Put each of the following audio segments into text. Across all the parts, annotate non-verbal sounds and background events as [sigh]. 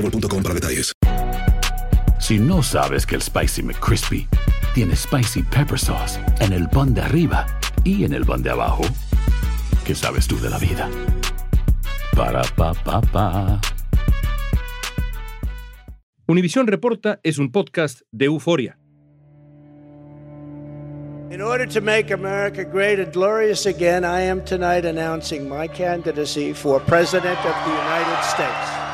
boostmobile.com para detalles. Si no sabes que el Spicy McCrispy tiene Spicy Pepper Sauce en el pan de arriba y en el pan de abajo, ¿qué sabes tú de la vida? Para, pa, pa, pa. Univisión Reporta es un podcast de euforia. In order to make America great and glorious again, I am tonight announcing my candidacy for President of the United States.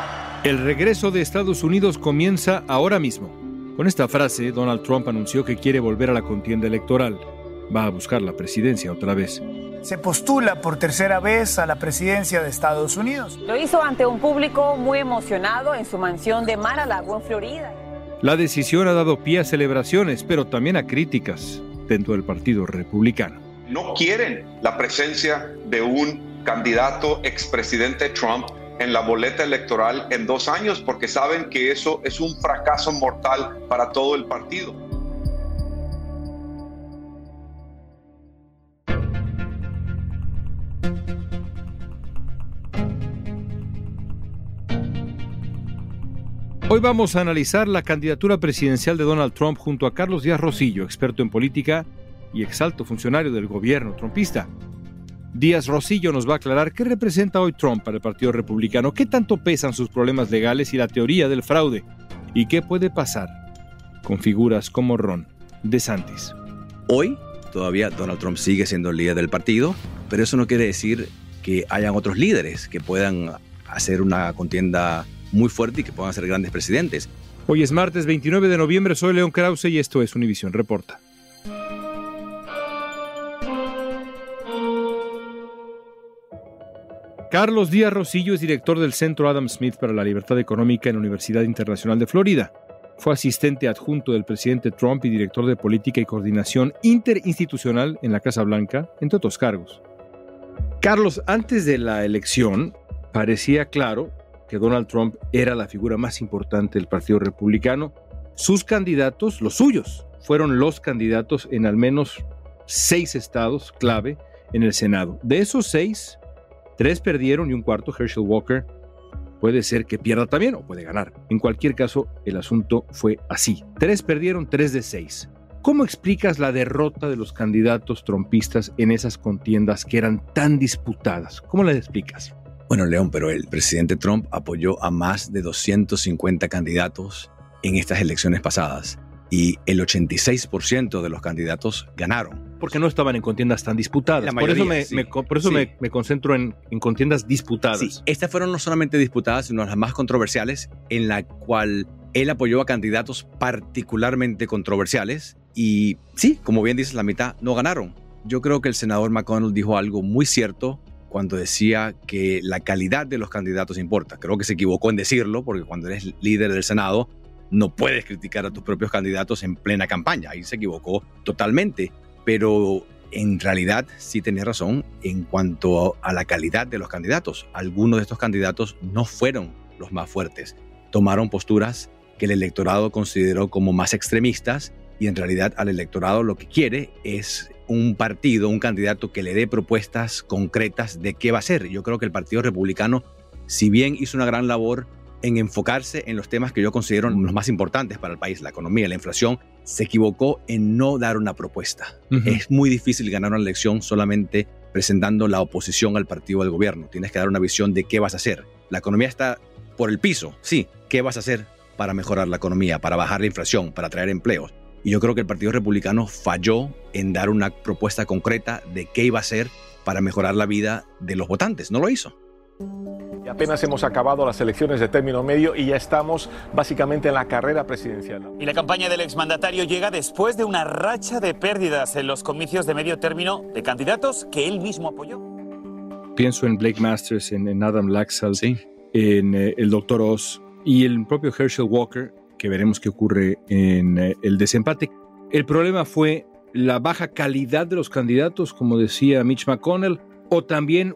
El regreso de Estados Unidos comienza ahora mismo. Con esta frase, Donald Trump anunció que quiere volver a la contienda electoral. Va a buscar la presidencia otra vez. Se postula por tercera vez a la presidencia de Estados Unidos. Lo hizo ante un público muy emocionado en su mansión de Mar-a-Lago, en Florida. La decisión ha dado pie a celebraciones, pero también a críticas dentro del Partido Republicano. No quieren la presencia de un candidato expresidente Trump en la boleta electoral en dos años porque saben que eso es un fracaso mortal para todo el partido. Hoy vamos a analizar la candidatura presidencial de Donald Trump junto a Carlos Díaz Rosillo, experto en política y exalto funcionario del gobierno trumpista. Díaz Rosillo nos va a aclarar qué representa hoy Trump para el Partido Republicano, qué tanto pesan sus problemas legales y la teoría del fraude, y qué puede pasar con figuras como Ron DeSantis. Hoy todavía Donald Trump sigue siendo el líder del partido, pero eso no quiere decir que hayan otros líderes que puedan hacer una contienda muy fuerte y que puedan ser grandes presidentes. Hoy es martes 29 de noviembre, soy León Krause y esto es Univisión Reporta. Carlos Díaz Rosillo es director del Centro Adam Smith para la Libertad Económica en la Universidad Internacional de Florida. Fue asistente adjunto del presidente Trump y director de Política y Coordinación Interinstitucional en la Casa Blanca, entre otros cargos. Carlos, antes de la elección, parecía claro que Donald Trump era la figura más importante del Partido Republicano. Sus candidatos, los suyos, fueron los candidatos en al menos seis estados clave en el Senado. De esos seis, tres perdieron y un cuarto, Herschel Walker, puede ser que pierda también o puede ganar. En cualquier caso, el asunto fue así. Tres perdieron, tres de seis. ¿Cómo explicas la derrota de los candidatos trompistas en esas contiendas que eran tan disputadas? ¿Cómo la explicas? Bueno, León, pero el presidente Trump apoyó a más de 250 candidatos en estas elecciones pasadas y el 86% de los candidatos ganaron. Porque no estaban en contiendas tan disputadas. por eso, me, sí. me- por eso Sí. me, me concentro en, en contiendas disputadas. Sí, estas fueron no solamente disputadas, sino las más controversiales, en la cual él apoyó a candidatos particularmente controversiales. Y sí, como bien dices, la mitad no ganaron. Yo creo que el senador McConnell dijo algo muy cierto cuando decía que la calidad de los candidatos importa. Creo que se equivocó en decirlo, porque cuando eres líder del Senado, no puedes criticar a tus propios candidatos en plena campaña. Ahí se equivocó totalmente. Pero en realidad sí tenía razón en cuanto a la calidad de los candidatos. Algunos de estos candidatos no fueron los más fuertes. Tomaron posturas que el electorado consideró como más extremistas y en realidad al electorado lo que quiere es un partido, un candidato que le dé propuestas concretas de qué va a hacer. Yo creo que el Partido Republicano, si bien hizo una gran labor en enfocarse en los temas que yo considero los más importantes para el país, la economía, la inflación, se equivocó en no dar una propuesta. Es muy difícil ganar una elección solamente presentando la oposición al partido del gobierno. Tienes que dar una visión de qué vas a hacer. La economía está por el piso, sí. ¿Qué vas a hacer para mejorar la economía, para bajar la inflación, para traer empleos? Y yo creo que el Partido Republicano falló en dar una propuesta concreta de qué iba a hacer para mejorar la vida de los votantes. No lo hizo. Y apenas hemos acabado las elecciones de término medio y ya estamos básicamente en la carrera presidencial. Y la campaña del exmandatario llega después de una racha de pérdidas en los comicios de medio término de candidatos que él mismo apoyó. Pienso en Blake Masters, en, Adam Laxalt, en eh, el Dr. Oz y el propio Herschel Walker, que veremos qué ocurre en eh, el desempate. El problema fue la baja calidad de los candidatos, como decía Mitch McConnell, o también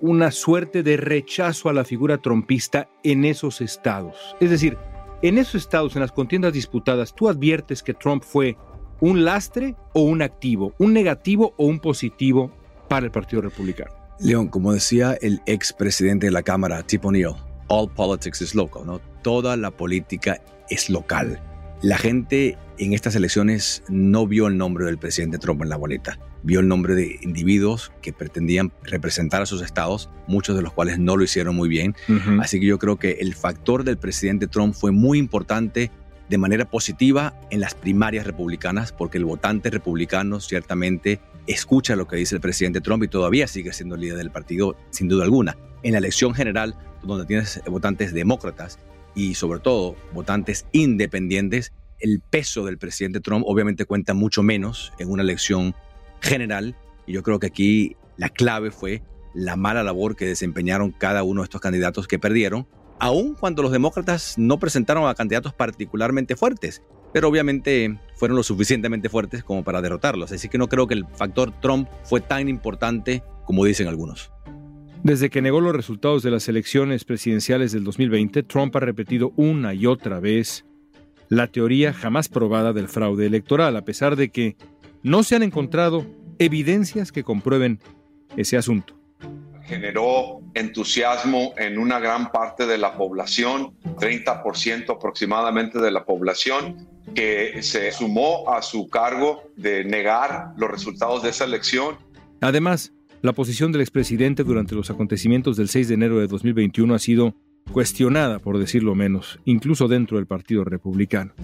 una suerte de rechazo a la figura trompista en esos estados. Es decir, en esos estados, en las contiendas disputadas, tú adviertes que Trump fue un lastre o un activo, un negativo o un positivo para el Partido Republicano. León, como decía el expresidente de la Cámara, Tip O'Neill, all politics is local, ¿no? Toda la política es local. La gente en estas elecciones no vio el nombre del presidente Trump en la boleta, vio el nombre de individuos que pretendían representar a sus estados, muchos de los cuales no lo hicieron muy bien. Así que yo creo que el factor del presidente Trump fue muy importante de manera positiva en las primarias republicanas, porque el votante republicano ciertamente escucha lo que dice el presidente Trump y todavía sigue siendo líder del partido, sin duda alguna. En la elección general, donde tienes votantes demócratas, y sobre todo votantes independientes, el peso del presidente Trump obviamente cuenta mucho menos en una elección general. Y yo creo que aquí la clave fue la mala labor que desempeñaron cada uno de estos candidatos que perdieron, aun cuando los demócratas no presentaron a candidatos particularmente fuertes, pero obviamente fueron lo suficientemente fuertes como para derrotarlos. Así que no creo que el factor Trump fue tan importante como dicen algunos. Desde que negó los resultados de las elecciones presidenciales del 2020, Trump ha repetido una y otra vez la teoría jamás probada del fraude electoral, a pesar de que no se han encontrado evidencias que comprueben ese asunto. Generó entusiasmo en una gran parte de la población, 30% aproximadamente de la población, que se sumó a su cargo de negar los resultados de esa elección. Además, la posición del expresidente durante los acontecimientos del 6 de enero de 2021 ha sido cuestionada, por decirlo menos, incluso dentro del Partido Republicano.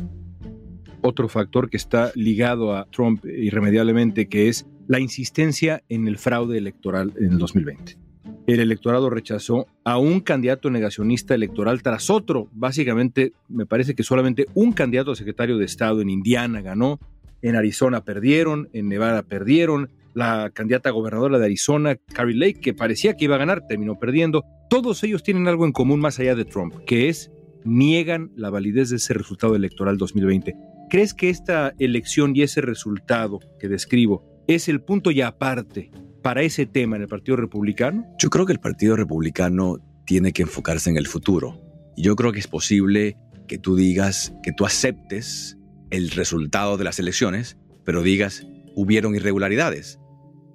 Otro factor que está ligado a Trump irremediablemente, que es la insistencia en el fraude electoral en el 2020. El electorado rechazó a un candidato negacionista electoral tras otro. Básicamente, me parece que solamente un candidato a secretario de Estado en Indiana ganó, en Arizona perdieron, en Nevada perdieron, la candidata gobernadora de Arizona, Carrie Lake, que parecía que iba a ganar, terminó perdiendo. Todos ellos tienen algo en común más allá de Trump, que es niegan la validez de ese resultado electoral 2020. ¿Crees que esta elección y ese resultado que describo es el punto ya aparte para ese tema en el Partido Republicano? Yo creo que el Partido Republicano tiene que enfocarse en el futuro. Yo creo que es posible que tú digas, que tú aceptes el resultado de las elecciones, pero digas, hubieron irregularidades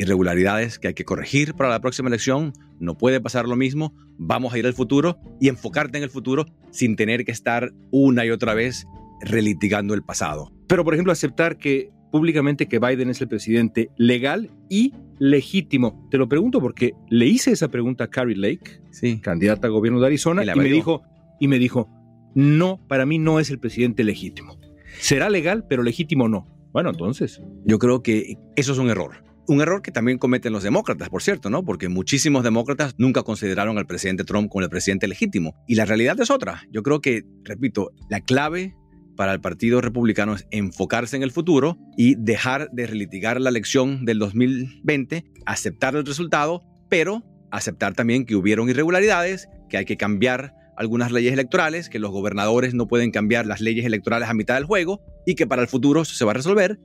irregularidades que hay que corregir para la próxima elección, no puede pasar lo mismo, vamos a ir al futuro y enfocarte en el futuro sin tener que estar una y otra vez relitigando el pasado. Pero, por ejemplo, aceptar que públicamente que Biden es el presidente legal y legítimo. Te lo pregunto porque le hice esa pregunta a Carrie Lake, candidata a gobierno de Arizona, y, y me dijo, y me dijo, no, para mí no es el presidente legítimo. Será legal, pero legítimo no. Bueno, entonces. Yo creo que eso es un error. Un error que también cometen los demócratas, por cierto, ¿no? Porque muchísimos demócratas nunca consideraron al presidente Trump como el presidente legítimo. Y la realidad es otra. Yo creo que, repito, la clave para el Partido Republicano es enfocarse en el futuro y dejar de relitigar la elección del 2020, aceptar el resultado, pero aceptar también que hubieron irregularidades, que hay que cambiar algunas leyes electorales, que los gobernadores no pueden cambiar las leyes electorales a mitad del juego y que para el futuro se va a resolver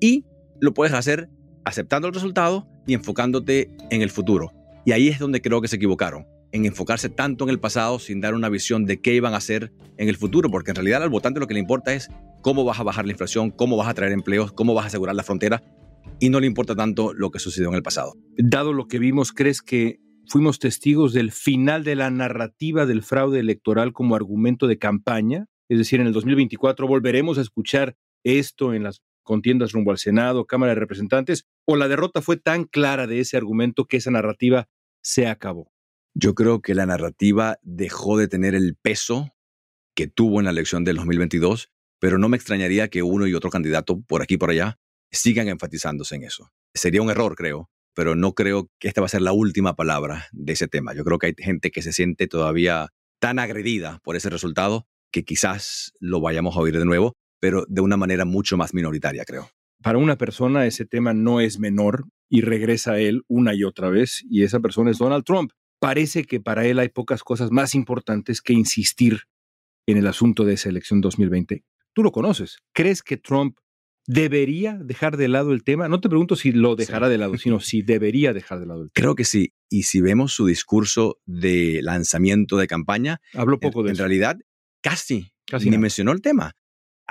y lo puedes hacer aceptando el resultado y enfocándote en el futuro. Y ahí es donde creo que se equivocaron, en enfocarse tanto en el pasado sin dar una visión de qué iban a hacer en el futuro, porque en realidad al votante lo que le importa es cómo vas a bajar la inflación, cómo vas a traer empleos, cómo vas a asegurar la frontera, y no le importa tanto lo que sucedió en el pasado. Dado lo que vimos, ¿crees que fuimos testigos del final de la narrativa del fraude electoral como argumento de campaña? Es decir, en el 2024 volveremos a escuchar esto en las contiendas rumbo al Senado, Cámara de Representantes, o la derrota fue tan clara de ese argumento que esa narrativa se acabó? Yo creo que la narrativa dejó de tener el peso que tuvo en la elección del 2022, pero no me extrañaría que uno y otro candidato por aquí y por allá sigan enfatizándose en eso. Sería un error, creo, pero no creo que esta va a ser la última palabra de ese tema. Yo creo que hay gente que se siente todavía tan agredida por ese resultado que quizás lo vayamos a oír de nuevo, pero de una manera mucho más minoritaria, creo. Para una persona ese tema no es menor y regresa a él una y otra vez, y esa persona es Donald Trump. Parece que para él hay pocas cosas más importantes que insistir en el asunto de esa elección 2020. Tú lo conoces. ¿Crees que Trump debería dejar de lado el tema? No te pregunto si lo dejará de lado, sino si debería dejar de lado el tema. Creo que sí. Y si vemos su discurso de lanzamiento de campaña, habló poco en, de en eso. realidad casi, Casi ni nada. mencionó el tema.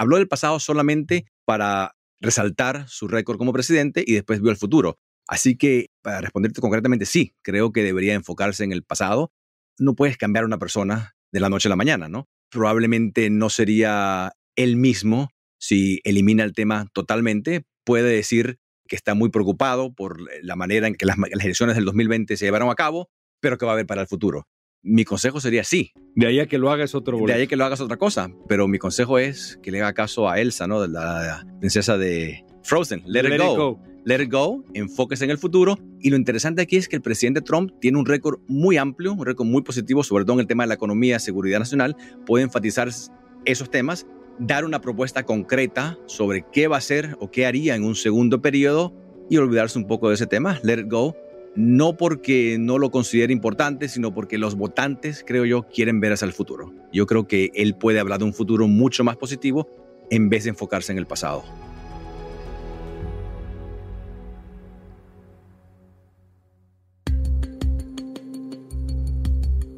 Habló del pasado solamente para resaltar su récord como presidente y después vio el futuro. Así que, para responderte concretamente, sí, creo que debería enfocarse en el pasado. No puedes cambiar a una persona de la noche a la mañana, ¿no? Probablemente no sería él mismo si elimina el tema totalmente. Puede decir que está muy preocupado por la manera en que las, las elecciones del 2020 se llevaron a cabo, pero que va a haber para el futuro. Mi consejo sería sí, De ahí a que lo haga es otro de boleto. ahí que lo hagas otra cosa. Pero mi consejo es que le haga caso a Elsa, ¿no? La princesa de Frozen. Let, it, go. Let it go. Enfóquese en el futuro. Y lo interesante aquí es que el presidente Trump tiene un récord muy amplio, un récord muy positivo, sobre todo en el tema de la economía, seguridad nacional. Puede enfatizar esos temas, dar una propuesta concreta sobre qué va a hacer o qué haría en un segundo periodo y olvidarse un poco de ese tema. Let it go no porque no lo considere importante, sino porque los votantes, creo yo, quieren ver hacia el futuro. Yo creo que él puede hablar de un futuro mucho más positivo en vez de enfocarse en el pasado.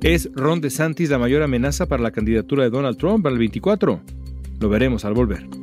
¿Es Ron DeSantis la mayor amenaza para la candidatura de Donald Trump para el 24? Lo veremos al volver.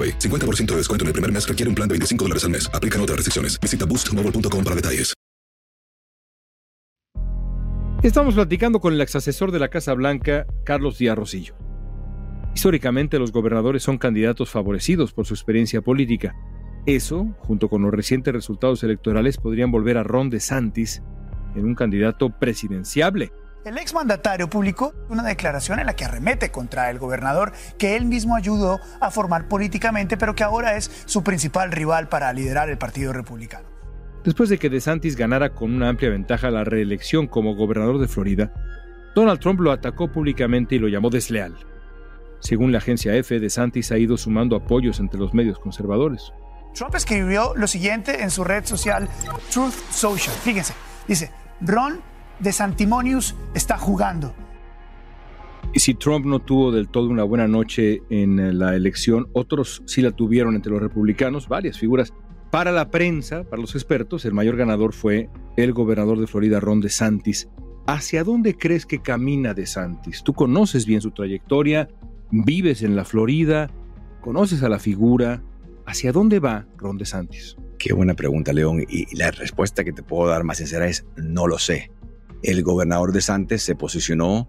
AroPay. 50% de descuento en el primer mes requiere un plan de 25 dólares al mes. Aplican otras restricciones. Visita boostmobile.com para detalles. Estamos platicando con el exasesor de la Casa Blanca, Carlos Díaz Rosillo. Históricamente los gobernadores son candidatos favorecidos por su experiencia política. Eso, junto con los recientes resultados electorales, podrían volver a Ron DeSantis en un candidato presidenciable. El exmandatario publicó una declaración en la que arremete contra el gobernador que él mismo ayudó a formar políticamente, pero que ahora es su principal rival para liderar el Partido Republicano. Después de que DeSantis ganara con una amplia ventaja la reelección como gobernador de Florida, Donald Trump lo atacó públicamente y lo llamó desleal. Según la agencia EFE, DeSantis ha ido sumando apoyos entre los medios conservadores. Trump escribió lo siguiente en su red social Truth Social. Fíjense, dice, Ron DeSantimonius está jugando. Y si Trump no tuvo del todo una buena noche en la elección, otros sí la tuvieron entre los republicanos, varias figuras. Para la prensa, para los expertos, el mayor ganador fue el gobernador de Florida, Ron DeSantis. ¿Hacia dónde crees que camina DeSantis? Tú conoces bien su trayectoria, vives en la Florida, conoces a la figura. ¿Hacia dónde va Ron DeSantis? Qué buena pregunta, León. Y la respuesta que te puedo dar más sincera es no lo sé. El gobernador de Santos se posicionó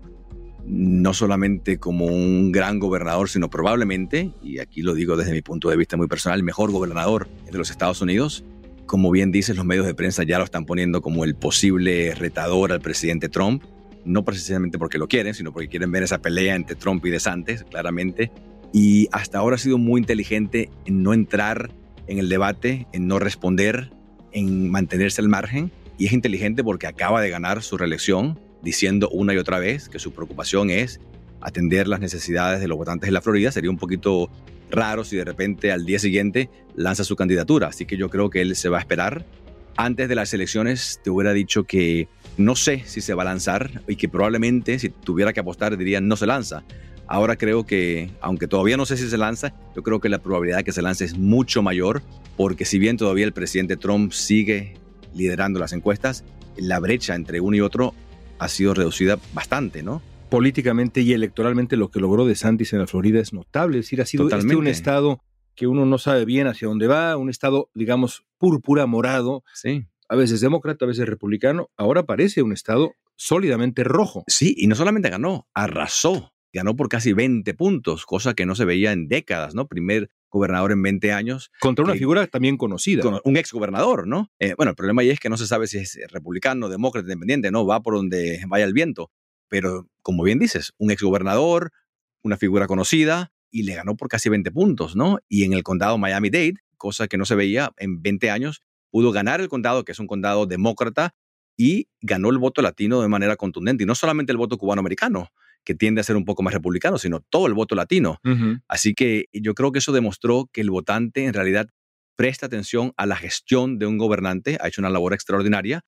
no solamente como un gran gobernador, sino probablemente, y aquí lo digo desde mi punto de vista muy personal, el mejor gobernador de los Estados Unidos. Como bien dices, los medios de prensa ya lo están poniendo como el posible retador al presidente Trump, no precisamente porque lo quieren, sino porque quieren ver esa pelea entre Trump y DeSantis, claramente. Y hasta ahora ha sido muy inteligente en no entrar en el debate, en no responder, en mantenerse al margen. Y es inteligente porque acaba de ganar su reelección, diciendo una y otra vez que su preocupación es atender las necesidades de los votantes de la Florida. Sería un poquito raro si de repente al día siguiente lanza su candidatura. Así que yo creo que él se va a esperar. Antes de las elecciones te hubiera dicho que no sé si se va a lanzar y que probablemente si tuviera que apostar diría no se lanza. Ahora creo que, aunque todavía no sé si se lanza, yo creo que la probabilidad de que se lance es mucho mayor, porque si bien todavía el presidente Trump sigue liderando las encuestas, la brecha entre uno y otro ha sido reducida bastante, ¿no? Políticamente y electoralmente lo que logró DeSantis en la Florida es notable, es decir, ha sido este un estado que uno no sabe bien hacia dónde va, un estado, digamos, púrpura, morado, sí. a veces demócrata, a veces republicano, ahora parece un estado sólidamente rojo. Sí, y no solamente ganó, arrasó ganó por casi 20 puntos, cosa que no se veía en décadas, ¿no? Primer gobernador en 20 años. Contra una figura también conocida. un ex gobernador, ¿no? Eh, bueno, el problema ahí es que no se sabe si es republicano, demócrata, independiente, no, va por donde vaya el viento. Pero, como bien dices, un ex gobernador, una figura conocida, y le ganó por casi 20 puntos, ¿no? Y en el condado Miami-Dade, cosa que no se veía en 20 años, pudo ganar el condado, que es un condado demócrata, y ganó el voto latino de manera contundente. Y no solamente el voto cubano-americano, que tiende a ser un poco más republicano, sino todo el voto latino. Así que yo creo que eso demostró que el votante en realidad presta atención a la gestión de un gobernante, ha hecho una labor extraordinaria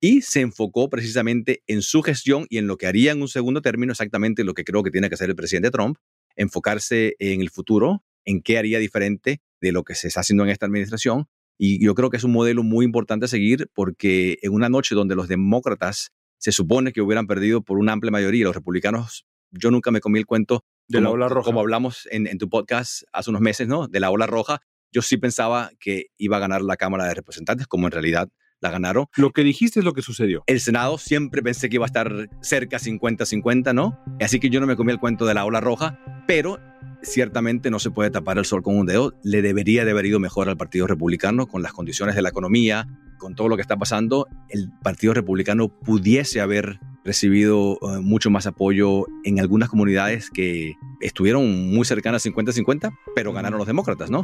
y se enfocó precisamente en su gestión y en lo que haría en un segundo término, exactamente lo que creo que tiene que hacer el presidente Trump, enfocarse en el futuro, en qué haría diferente de lo que se está haciendo en esta administración. Y yo creo que es un modelo muy importante a seguir porque en una noche donde los demócratas se supone que hubieran perdido por una amplia mayoría. Los republicanos, yo nunca me comí el cuento de la ola roja. Como hablamos en, tu podcast hace unos meses, ¿no? De la ola roja. Yo sí pensaba que iba a ganar la Cámara de Representantes, como en realidad la ganaron. Lo que dijiste es lo que sucedió. El Senado siempre pensé que iba a estar cerca 50-50, ¿no? Así que yo no me comí el cuento de la ola roja, pero ciertamente no se puede tapar el sol con un dedo. Le debería de haber ido mejor al Partido Republicano con las condiciones de la economía, con todo lo que está pasando. El Partido Republicano pudiese haber recibido eh, mucho más apoyo en algunas comunidades que estuvieron muy cercanas 50-50, pero ganaron los demócratas, ¿no?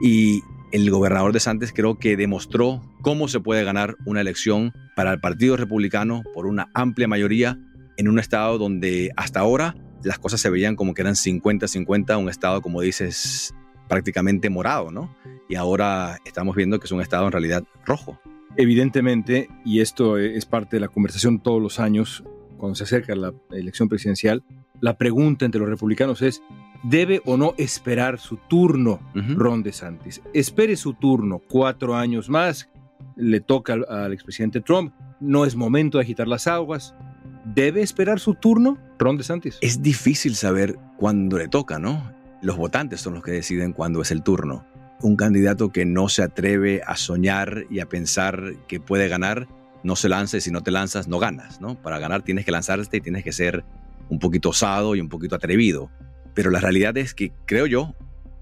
Y el gobernador de Santos creo que demostró cómo se puede ganar una elección para el Partido Republicano por una amplia mayoría en un estado donde hasta ahora las cosas se veían como que eran 50-50, un estado, como dices, prácticamente morado, ¿no? Y ahora estamos viendo que es un estado en realidad rojo. Evidentemente, y esto es parte de la conversación todos los años, cuando se acerca la elección presidencial, la pregunta entre los republicanos es, ¿debe o no esperar su turno Ron DeSantis? Espere su turno, cuatro años más, le toca al, al expresidente Trump, no es momento de agitar las aguas, ¿Debe esperar su turno Ron DeSantis? Es difícil saber cuándo le toca, ¿no? Los votantes son los que deciden cuándo es el turno. Un candidato que no se atreve a soñar y a pensar que puede ganar, no se lance. Si no te lanzas, no ganas, ¿no? Para ganar tienes que lanzarte y tienes que ser un poquito osado y un poquito atrevido. Pero la realidad es que, creo yo,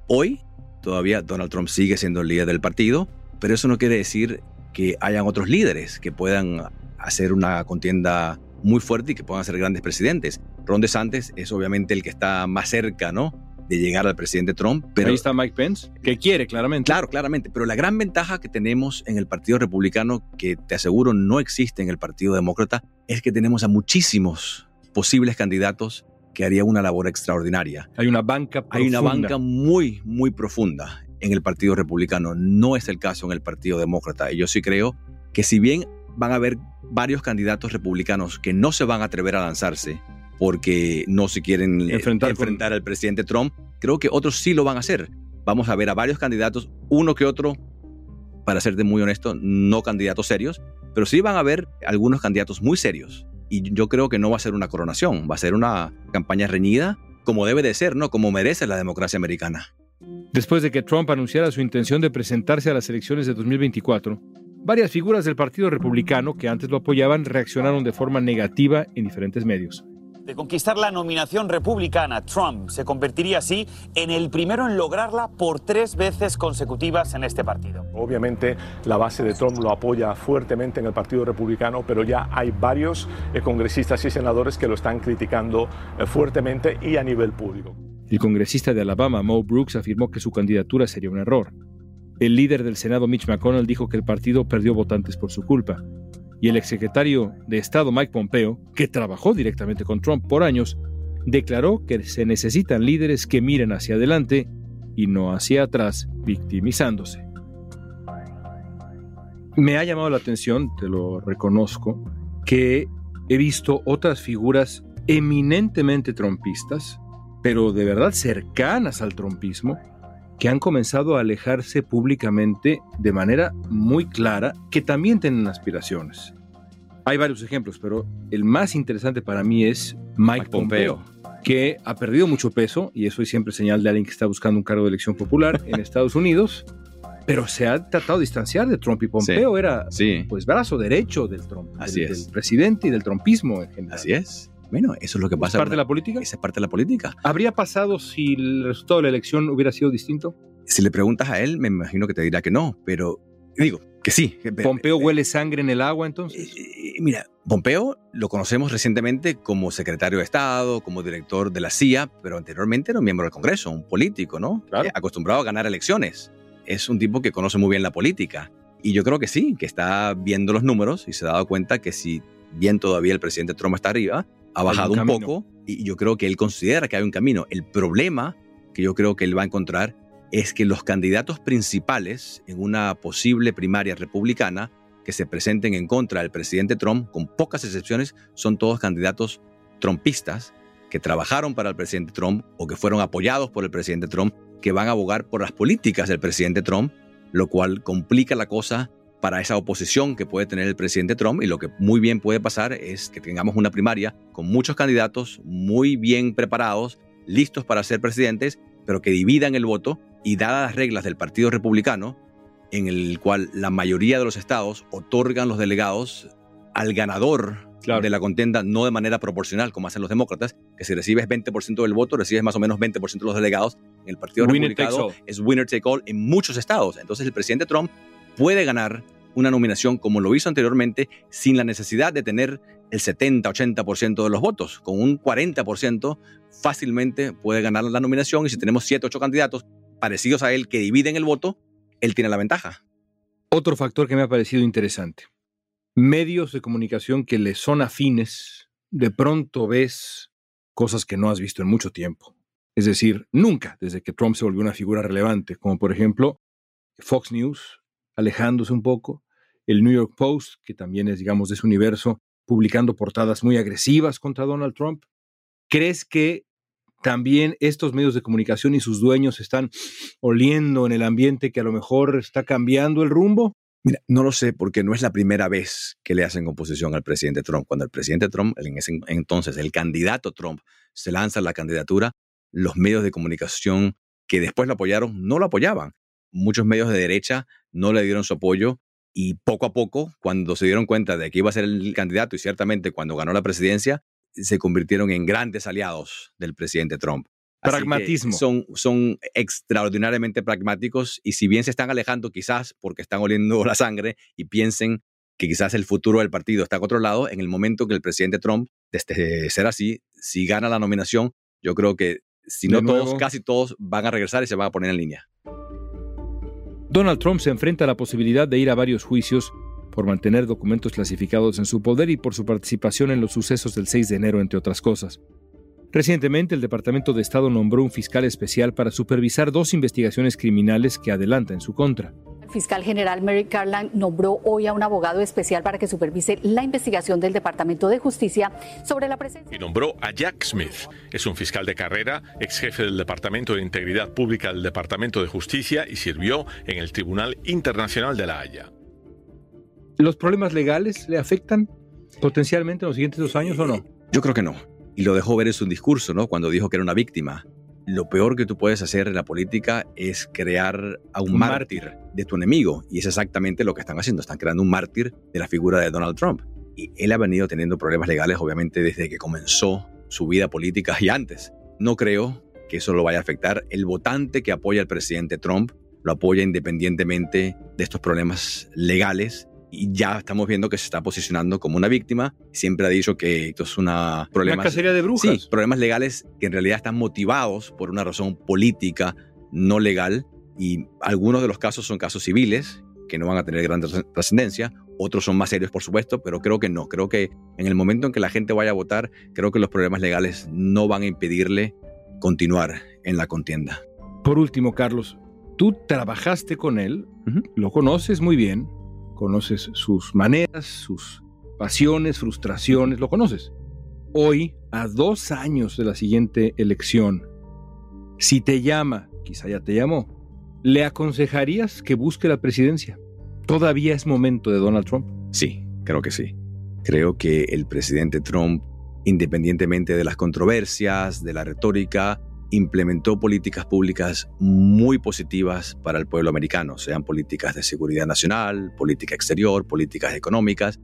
hoy todavía Donald Trump sigue siendo el líder del partido, pero eso no quiere decir que hayan otros líderes que puedan hacer una contienda muy fuerte y que puedan ser grandes presidentes. Ron DeSantis es obviamente el que está más cerca, ¿no? de llegar al presidente Trump. Pero ahí está Mike Pence, que quiere claramente. Claro, claramente. Pero la gran ventaja que tenemos en el Partido Republicano, que te aseguro no existe en el Partido Demócrata, es que tenemos a muchísimos posibles candidatos que harían una labor extraordinaria. Hay una banca profunda. Hay una banca muy, muy profunda en el Partido Republicano. No es el caso en el Partido Demócrata. Y yo sí creo que si bien van a haber varios candidatos republicanos que no se van a atrever a lanzarse porque no se quieren eh, enfrentar, al presidente Trump. Creo que otros sí lo van a hacer. Vamos a ver a varios candidatos, uno que otro, para serte muy honesto, no candidatos serios, pero sí van a haber algunos candidatos muy serios. Y yo creo que no va a ser una coronación, va a ser una campaña reñida, como debe de ser, ¿no? Como merece la democracia americana. Después de que Trump anunciara su intención de presentarse a las elecciones de 2024, Varias figuras del Partido Republicano que antes lo apoyaban reaccionaron de forma negativa en diferentes medios. de conquistar la nominación republicana, Trump se convertiría así en el primero en lograrla por tres veces consecutivas en este partido. Obviamente la base de Trump lo apoya fuertemente en el Partido Republicano, pero ya hay varios eh, congresistas y senadores que lo están criticando eh, fuertemente y a nivel público. El congresista de Alabama, Mo Brooks, afirmó que su candidatura sería un error. El líder del Senado, Mitch McConnell, dijo que el partido perdió votantes por su culpa. Y el exsecretario de Estado, Mike Pompeo, que trabajó directamente con Trump por años, declaró que se necesitan líderes que miren hacia adelante y no hacia atrás, victimizándose. Me ha llamado la atención, te lo reconozco, que he visto otras figuras eminentemente trompistas, pero de verdad cercanas al trompismo, que han comenzado a alejarse públicamente de manera muy clara, que también tienen aspiraciones. Hay varios ejemplos, pero el más interesante para mí es Mike, Pompeo, que ha perdido mucho peso, y eso es siempre señal de alguien que está buscando un cargo de elección popular en [laughs] Estados Unidos, pero se ha tratado de distanciar de Trump y Pompeo era pues brazo derecho del Trump, Así del, es. del presidente y del trumpismo en general. Así es. Bueno, eso es lo que pasa. ¿Es parte de la política? Esa es parte de la política. ¿Habría pasado si el resultado de la elección hubiera sido distinto? Si le preguntas a él, me imagino que te dirá que no, pero digo que sí. ¿Pompeo huele sangre en el agua entonces? Eh, Mira, Pompeo lo conocemos recientemente como secretario de Estado, como director de la CIA, pero anteriormente era un miembro del Congreso, un político, ¿no? Eh, acostumbrado a ganar elecciones. Es un tipo que conoce muy bien la política. Y yo creo que sí, que está viendo los números y se ha dado cuenta que si bien todavía el presidente Trump está arriba, ha un bajado un, poco y yo creo que él considera que hay un camino. El problema que yo creo que él va a encontrar es que los candidatos principales en una posible primaria republicana que se presenten en contra del presidente Trump, con pocas excepciones, son todos candidatos trumpistas que trabajaron para el presidente Trump o que fueron apoyados por el presidente Trump, que van a abogar por las políticas del presidente Trump, lo cual complica la cosa para esa oposición que puede tener el presidente Trump y lo que muy bien puede pasar es que tengamos una primaria con muchos candidatos muy bien preparados, listos para ser presidentes, pero que dividan el voto y dadas las reglas del Partido Republicano, en el cual la mayoría de los estados otorgan los delegados al ganador de la contienda, no de manera proporcional, como hacen los demócratas, que si recibes 20% del voto, recibes más o menos 20% de los delegados. En el Partido Winner Republicano es winner take all en muchos estados. Entonces el presidente Trump puede ganar una nominación como lo hizo anteriormente sin la necesidad de tener el 70-80% de los votos. Con un 40% fácilmente puede ganar la nominación y si tenemos 7 8 candidatos parecidos a él que dividen el voto, él tiene la ventaja. Otro factor que me ha parecido interesante. Medios de comunicación que le son afines, de pronto ves cosas que no has visto en mucho tiempo. Es decir, nunca desde que Trump se volvió una figura relevante, como por ejemplo Fox News, alejándose un poco, el New York Post, que también es, digamos, de ese universo, publicando portadas muy agresivas contra Donald Trump. ¿Crees que también estos medios de comunicación y sus dueños están oliendo en el ambiente que a lo mejor está cambiando el rumbo? Mira, no lo sé porque no es la primera vez que le hacen oposición al presidente Trump. Cuando el presidente Trump, en ese entonces el candidato Trump, se lanza a la candidatura, los medios de comunicación que después lo apoyaron no lo apoyaban. Muchos medios de derecha no le dieron su apoyo y poco a poco, cuando se dieron cuenta de que iba a ser el candidato y ciertamente cuando ganó la presidencia, se convirtieron en grandes aliados del presidente Trump. Así Pragmatismo. Son, son extraordinariamente pragmáticos y si bien se están alejando quizás porque están oliendo la sangre y piensen que quizás el futuro del partido está a otro lado, en el momento que el presidente Trump, desde ser así, si gana la nominación, yo creo que si no todos, casi todos van a regresar y se van a poner en línea. Donald Trump se enfrenta a la posibilidad de ir a varios juicios por mantener documentos clasificados en su poder y por su participación en los sucesos del 6 de enero, entre otras cosas. Recientemente, el Departamento de Estado nombró un fiscal especial para supervisar dos investigaciones criminales que adelanta en su contra. El fiscal general Merrick Garland nombró hoy a un abogado especial para que supervise la investigación del Departamento de Justicia sobre la presencia. y nombró a Jack Smith. Es un fiscal de carrera, ex jefe del Departamento de Integridad Pública del Departamento de Justicia y sirvió en el Tribunal Internacional de la Haya. ¿Los problemas legales le afectan potencialmente en los siguientes dos años o no? Yo creo que no. Y lo dejó ver en su discurso, ¿no? Cuando dijo que era una víctima. Lo peor que tú puedes hacer en la política es crear a un, Un mártir de tu enemigo. Y es exactamente lo que están haciendo. Están creando un mártir de la figura de Donald Trump. Y él ha venido teniendo problemas legales, obviamente, desde que comenzó su vida política y antes. No creo que eso lo vaya a afectar. El votante que apoya al presidente Trump lo apoya independientemente de estos problemas legales y ya estamos viendo que se está posicionando como una víctima. Siempre ha dicho que esto es una problemas, una cacería de brujas. Sí, problemas legales que en realidad están motivados por una razón política, no legal. Y algunos de los casos son casos civiles que no van a tener gran trascendencia. Otros son más serios, por supuesto, pero creo que no. Creo que en el momento en que la gente vaya a votar, creo que los problemas legales no van a impedirle continuar en la contienda. Por último, Carlos, tú trabajaste con él, lo conoces muy bien, conoces sus maneras, sus pasiones, frustraciones, lo conoces. Hoy, a dos años de la siguiente elección, si te llama, quizá ya te llamó, ¿le aconsejarías que busque la presidencia? ¿Todavía es momento de Donald Trump? Sí, creo que sí. Creo que el presidente Trump, independientemente de las controversias, de la retórica, implementó políticas públicas muy positivas para el pueblo americano, sean políticas de seguridad nacional, política exterior, políticas económicas,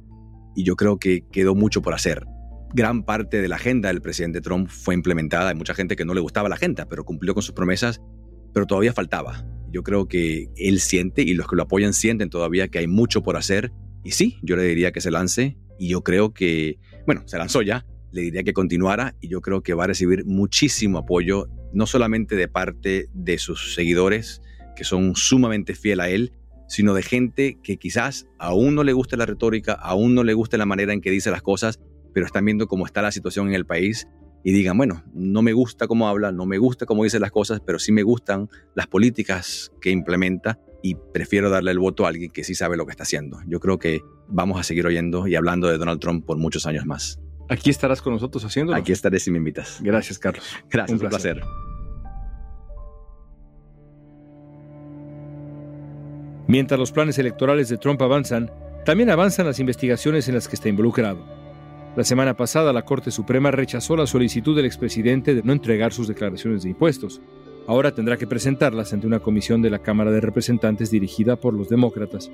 y yo creo que quedó mucho por hacer. Gran parte de la agenda del presidente Trump fue implementada, hay mucha gente que no le gustaba la agenda, pero cumplió con sus promesas, pero todavía faltaba. Yo creo que él siente y los que lo apoyan sienten todavía que hay mucho por hacer, y sí, yo le diría que se lance, y yo creo que, bueno, se lanzó ya, le diría que continuara y yo creo que va a recibir muchísimo apoyo, no solamente de parte de sus seguidores, que son sumamente fiel a él, sino de gente que quizás aún no le guste la retórica, aún no le guste la manera en que dice las cosas, pero están viendo cómo está la situación en el país y digan, bueno, no me gusta cómo habla, no me gusta cómo dice las cosas, pero sí me gustan las políticas que implementa y prefiero darle el voto a alguien que sí sabe lo que está haciendo. Yo creo que vamos a seguir oyendo y hablando de Donald Trump por muchos años más. Aquí estarás con nosotros haciéndolo. Aquí estaré si me invitas. Gracias, Carlos. Gracias, un placer. Mientras los planes electorales de Trump avanzan, también avanzan las investigaciones en las que está involucrado. La semana pasada, la Corte Suprema rechazó la solicitud del expresidente de no entregar sus declaraciones de impuestos. Ahora tendrá que presentarlas ante una comisión de la Cámara de Representantes dirigida por los demócratas.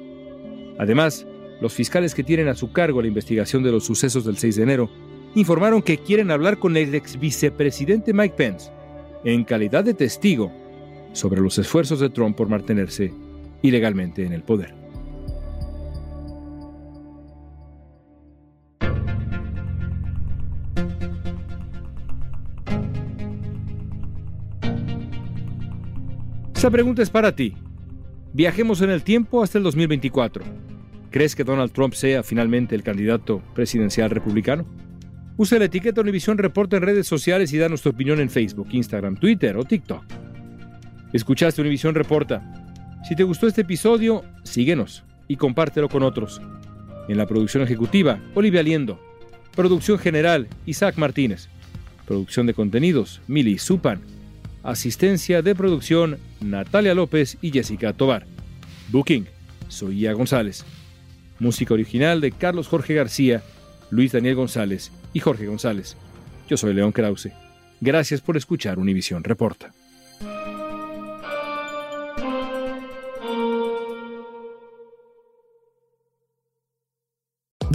Además, los fiscales que tienen a su cargo la investigación de los sucesos del 6 de enero informaron que quieren hablar con el ex vicepresidente Mike Pence en calidad de testigo sobre los esfuerzos de Trump por mantenerse ilegalmente en el poder. Esta pregunta es para ti. Viajemos en el tiempo hasta el 2024. ¿Crees que Donald Trump sea finalmente el candidato presidencial republicano? Usa la etiqueta Univision Reporta en redes sociales y danos tu opinión en Facebook, Instagram, Twitter o TikTok. Escuchaste Univision Reporta. Si te gustó este episodio, síguenos y compártelo con otros. En la producción ejecutiva, Olivia Liendo. Producción general, Isaac Martínez. Producción de contenidos, Mili Supan. Asistencia de producción, Natalia López y Jessica Tobar. Booking, soy Ia González. Música original de Carlos Jorge García, Luis Daniel González y Jorge González. Yo soy León Krause. Gracias por escuchar Univisión Reporta.